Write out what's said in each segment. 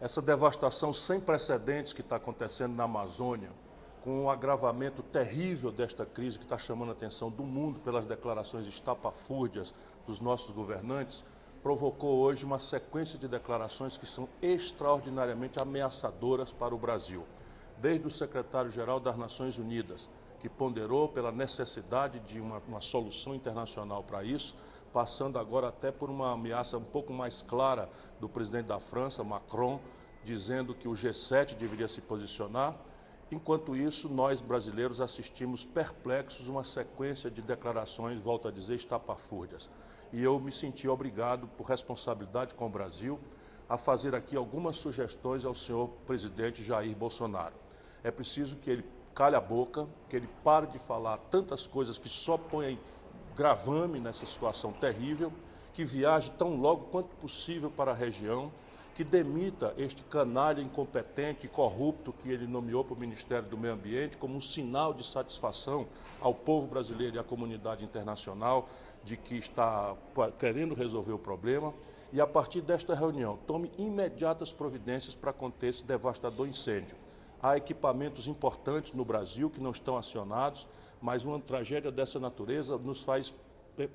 essa devastação sem precedentes que está acontecendo na Amazônia, com o agravamento terrível desta crise que está chamando a atenção do mundo pelas declarações estapafúrdias dos nossos governantes, provocou hoje uma sequência de declarações que são extraordinariamente ameaçadoras para o Brasil. Desde o secretário-geral das Nações Unidas, que ponderou pela necessidade de uma, uma solução internacional para isso, passando agora até por uma ameaça um pouco mais clara do presidente da França, Macron, dizendo que o G7 deveria se posicionar. Enquanto isso, nós brasileiros assistimos perplexos uma sequência de declarações, volto a dizer, estapafúrdias. E eu me senti obrigado, por responsabilidade com o Brasil, a fazer aqui algumas sugestões ao senhor presidente Jair Bolsonaro. É preciso que ele calhe a boca, que ele pare de falar tantas coisas que só põem gravame nessa situação terrível, que viaje tão logo quanto possível para a região, que demita este canalha incompetente e corrupto que ele nomeou para o Ministério do Meio Ambiente como um sinal de satisfação ao povo brasileiro e à comunidade internacional de que está querendo resolver o problema e, a partir desta reunião, tome imediatas providências para conter esse devastador incêndio. Há equipamentos importantes no Brasil que não estão acionados, mas uma tragédia dessa natureza nos faz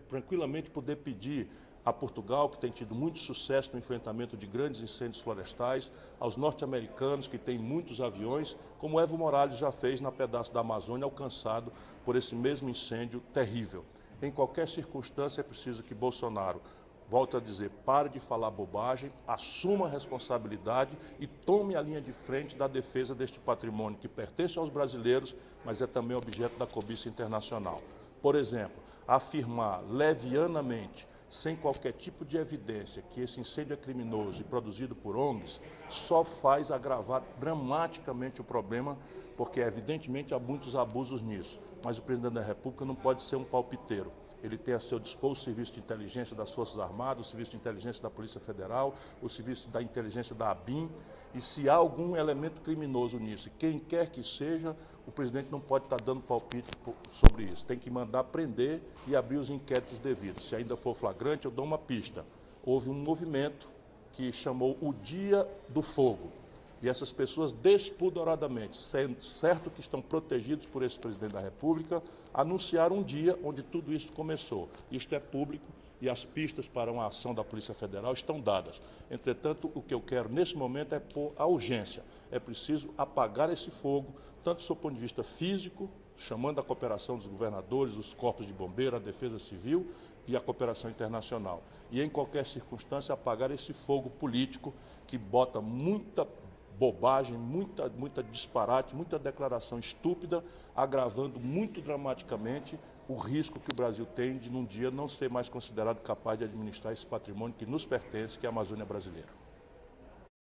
tranquilamente poder pedir a Portugal, que tem tido muito sucesso no enfrentamento de grandes incêndios florestais, aos norte-americanos, que têm muitos aviões, como Evo Morales já fez na pedaço da Amazônia, alcançado por esse mesmo incêndio terrível. Em qualquer circunstância, é preciso que Bolsonaro volto a dizer, pare de falar bobagem, assuma a responsabilidade e tome a linha de frente da defesa deste patrimônio que pertence aos brasileiros, mas é também objeto da cobiça internacional. Por exemplo, afirmar levianamente, sem qualquer tipo de evidência, que esse incêndio é criminoso e produzido por ONGs, só faz agravar dramaticamente o problema, porque evidentemente há muitos abusos nisso. Mas o presidente da República não pode ser um palpiteiro ele tem a seu dispor o serviço de inteligência das Forças Armadas, o serviço de inteligência da Polícia Federal, o serviço da inteligência da ABIN, e se há algum elemento criminoso nisso, quem quer que seja, o presidente não pode estar dando palpite sobre isso. Tem que mandar prender e abrir os inquéritos devidos. Se ainda for flagrante, eu dou uma pista. Houve um movimento que chamou o Dia do Fogo e essas pessoas despudoradamente, sendo certo que estão protegidos por esse presidente da República, anunciaram um dia onde tudo isso começou. Isto é público e as pistas para uma ação da Polícia Federal estão dadas. Entretanto, o que eu quero nesse momento é pôr a urgência. É preciso apagar esse fogo, tanto do seu ponto de vista físico, chamando a cooperação dos governadores, os corpos de bombeiro, a defesa civil e a cooperação internacional. E, em qualquer circunstância, apagar esse fogo político que bota muita bobagem, muita, muita disparate, muita declaração estúpida, agravando muito dramaticamente o risco que o Brasil tem de, num dia, não ser mais considerado capaz de administrar esse patrimônio que nos pertence, que é a Amazônia brasileira.